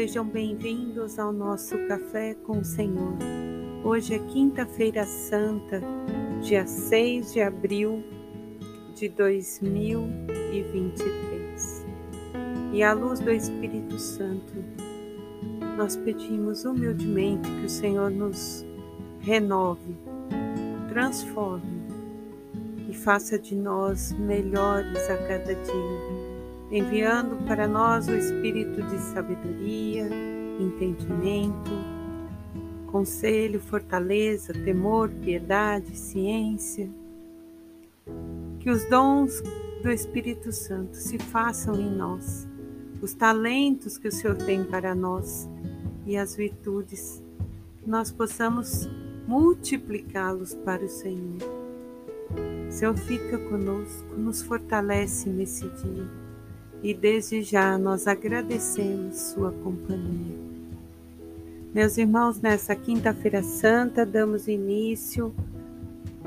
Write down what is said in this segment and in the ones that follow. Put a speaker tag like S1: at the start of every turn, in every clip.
S1: Sejam bem-vindos ao nosso Café com o Senhor. Hoje é quinta-feira santa, dia 6 de abril de 2023. E à luz do Espírito Santo, nós pedimos humildemente que o Senhor nos renove, transforme e faça de nós melhores a cada dia enviando para nós o espírito de sabedoria, entendimento, conselho, fortaleza, temor, piedade, ciência. Que os dons do Espírito Santo se façam em nós, os talentos que o Senhor tem para nós e as virtudes, que nós possamos multiplicá-los para o Senhor. Senhor fica conosco, nos fortalece nesse dia e desde já nós agradecemos Sua companhia. Meus irmãos, nessa Quinta-feira Santa damos início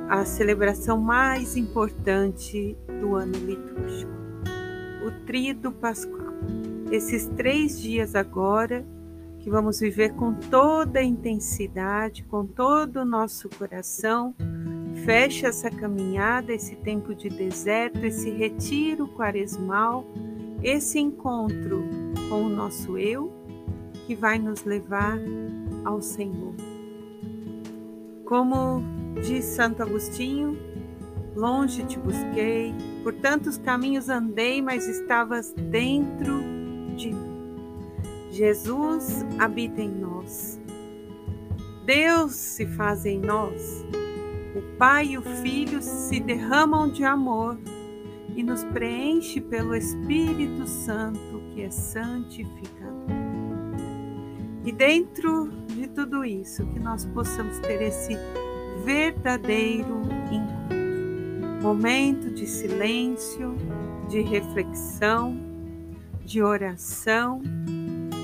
S1: à celebração mais importante do ano litúrgico, o Tríduo Pascual. Esses três dias agora que vamos viver com toda a intensidade, com todo o nosso coração, fecha essa caminhada, esse tempo de deserto, esse retiro quaresmal esse encontro com o nosso eu que vai nos levar ao Senhor. Como diz Santo Agostinho, longe te busquei, por tantos caminhos andei, mas estavas dentro de mim. Jesus habita em nós. Deus se faz em nós. O Pai e o Filho se derramam de amor e nos preenche pelo Espírito Santo que é santificador. E dentro de tudo isso, que nós possamos ter esse verdadeiro encontro, momento de silêncio, de reflexão, de oração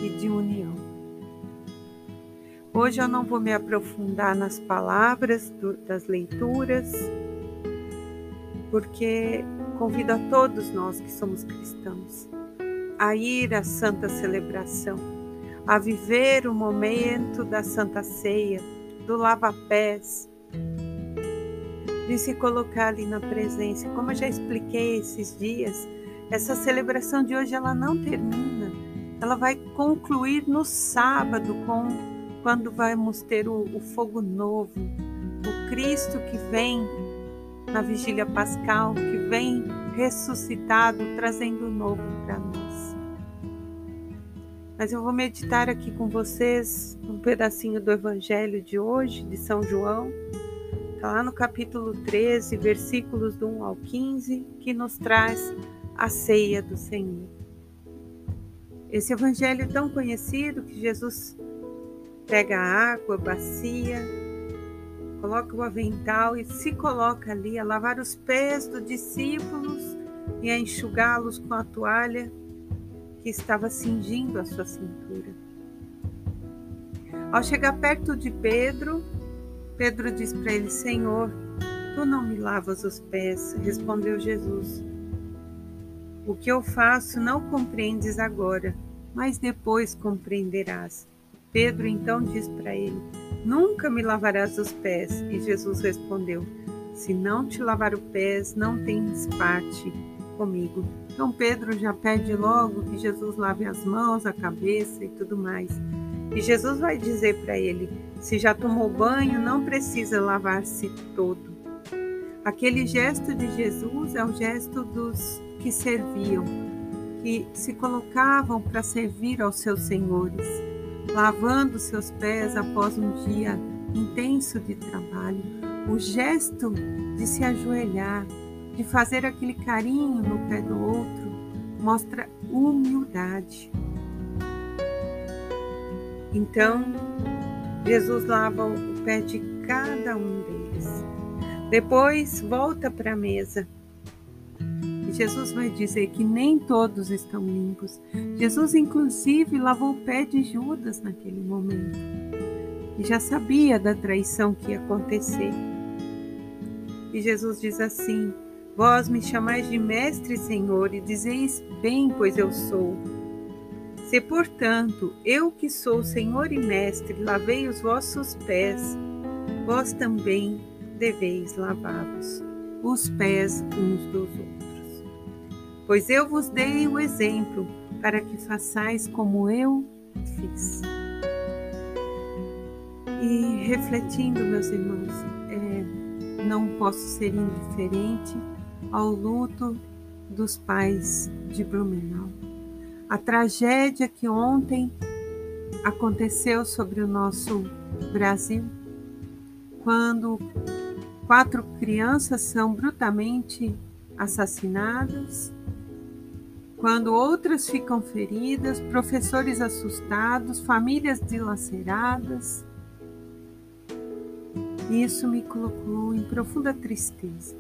S1: e de união. Hoje eu não vou me aprofundar nas palavras do, das leituras, porque Convido a todos nós que somos cristãos a ir à santa celebração, a viver o momento da santa ceia, do lava-pés, de se colocar ali na presença. Como eu já expliquei esses dias, essa celebração de hoje ela não termina. Ela vai concluir no sábado com quando vamos ter o, o fogo novo, o Cristo que vem na vigília pascal, que vem ressuscitado, trazendo novo para nós. Mas eu vou meditar aqui com vocês um pedacinho do Evangelho de hoje, de São João, está lá no capítulo 13, versículos do 1 ao 15, que nos traz a ceia do Senhor. Esse evangelho tão conhecido que Jesus pega a água, bacia, coloca o avental e se coloca ali a lavar os pés dos discípulos e a enxugá-los com a toalha que estava cingindo a sua cintura. Ao chegar perto de Pedro, Pedro diz para ele: Senhor, tu não me lavas os pés, respondeu Jesus. O que eu faço não compreendes agora, mas depois compreenderás. Pedro então diz para ele: Nunca me lavarás os pés. E Jesus respondeu: Se não te lavar os pés, não tens parte comigo. Então Pedro já pede logo que Jesus lave as mãos, a cabeça e tudo mais. E Jesus vai dizer para ele: se já tomou banho, não precisa lavar-se todo. Aquele gesto de Jesus é o gesto dos que serviam, que se colocavam para servir aos seus senhores lavando seus pés após um dia intenso de trabalho, o gesto de se ajoelhar, de fazer aquele carinho no pé do outro, mostra humildade. Então, Jesus lava o pé de cada um deles. Depois volta para a mesa Jesus vai dizer que nem todos estão limpos. Jesus, inclusive, lavou o pé de Judas naquele momento e já sabia da traição que ia acontecer. E Jesus diz assim: Vós me chamais de mestre, Senhor, e dizeis bem, pois eu sou. Se, portanto, eu que sou Senhor e Mestre, lavei os vossos pés, vós também deveis lavá-los, os pés uns dos outros. Pois eu vos dei o exemplo para que façais como eu fiz. E refletindo, meus irmãos, é, não posso ser indiferente ao luto dos pais de Blumenau. A tragédia que ontem aconteceu sobre o nosso Brasil, quando quatro crianças são brutalmente assassinadas, quando outras ficam feridas, professores assustados, famílias dilaceradas. Isso me colocou em profunda tristeza.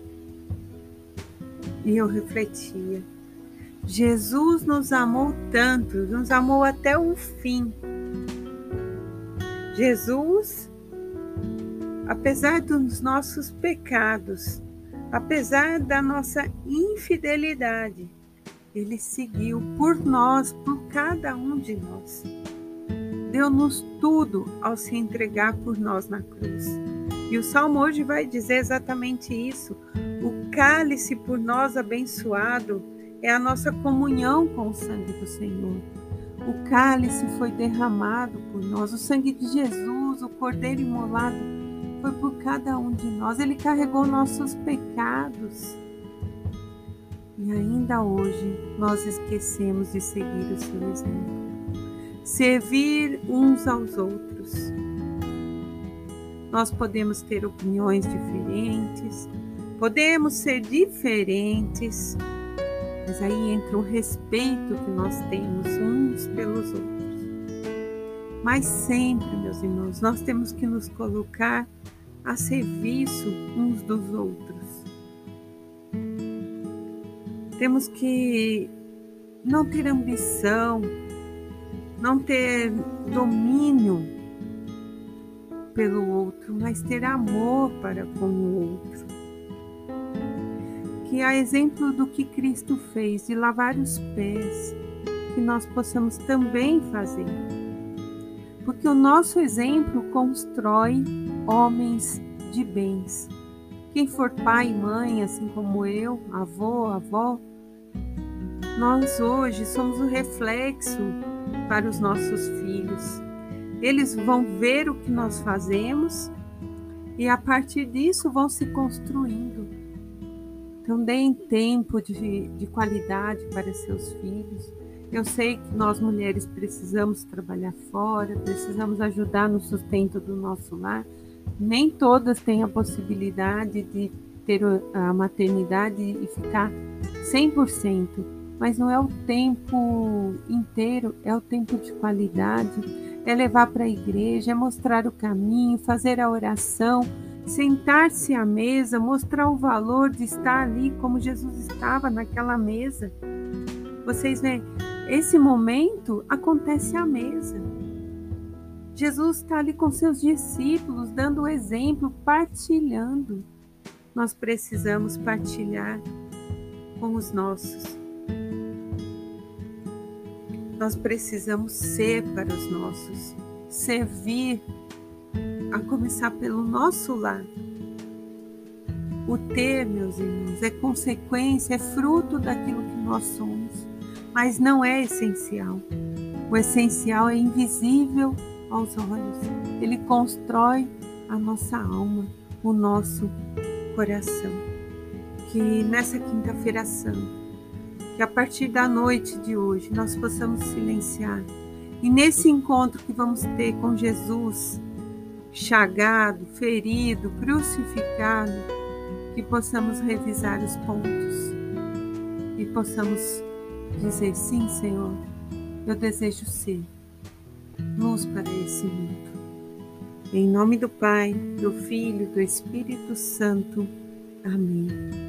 S1: E eu refletia Jesus nos amou tanto, nos amou até o fim. Jesus, apesar dos nossos pecados, apesar da nossa infidelidade, ele seguiu por nós, por cada um de nós. Deu-nos tudo ao se entregar por nós na cruz. E o salmo hoje vai dizer exatamente isso. O cálice por nós abençoado é a nossa comunhão com o sangue do Senhor. O cálice foi derramado por nós, o sangue de Jesus, o cordeiro imolado, foi por cada um de nós. Ele carregou nossos pecados. E ainda hoje nós esquecemos de seguir o seu exemplo. Servir uns aos outros. Nós podemos ter opiniões diferentes, podemos ser diferentes, mas aí entra o respeito que nós temos uns pelos outros. Mas sempre, meus irmãos, nós temos que nos colocar a serviço uns dos outros. Temos que não ter ambição, não ter domínio pelo outro, mas ter amor para com o outro que a exemplo do que Cristo fez de lavar os pés, que nós possamos também fazer. Porque o nosso exemplo constrói homens de bens. Quem for pai e mãe, assim como eu, avô, avó, nós hoje somos o reflexo para os nossos filhos. Eles vão ver o que nós fazemos e a partir disso vão se construindo. Então, deem tempo de, de qualidade para seus filhos. Eu sei que nós mulheres precisamos trabalhar fora, precisamos ajudar no sustento do nosso lar. Nem todas têm a possibilidade de ter a maternidade e ficar 100%, mas não é o tempo inteiro, é o tempo de qualidade, é levar para a igreja, é mostrar o caminho, fazer a oração sentar-se à mesa, mostrar o valor de estar ali como Jesus estava naquela mesa. Vocês veem, esse momento acontece à mesa. Jesus está ali com seus discípulos, dando o exemplo, partilhando. Nós precisamos partilhar com os nossos. Nós precisamos ser para os nossos, servir a começar pelo nosso lar. O ter, meus irmãos, é consequência, é fruto daquilo que nós somos, mas não é essencial. O essencial é invisível aos olhos. Ele constrói a nossa alma, o nosso coração. Que nessa quinta-feira santa, que a partir da noite de hoje nós possamos silenciar e nesse encontro que vamos ter com Jesus, chagado, ferido, crucificado, que possamos revisar os pontos e possamos dizer: sim, Senhor, eu desejo ser luz para esse mundo. Em nome do Pai, do Filho do Espírito Santo. Amém.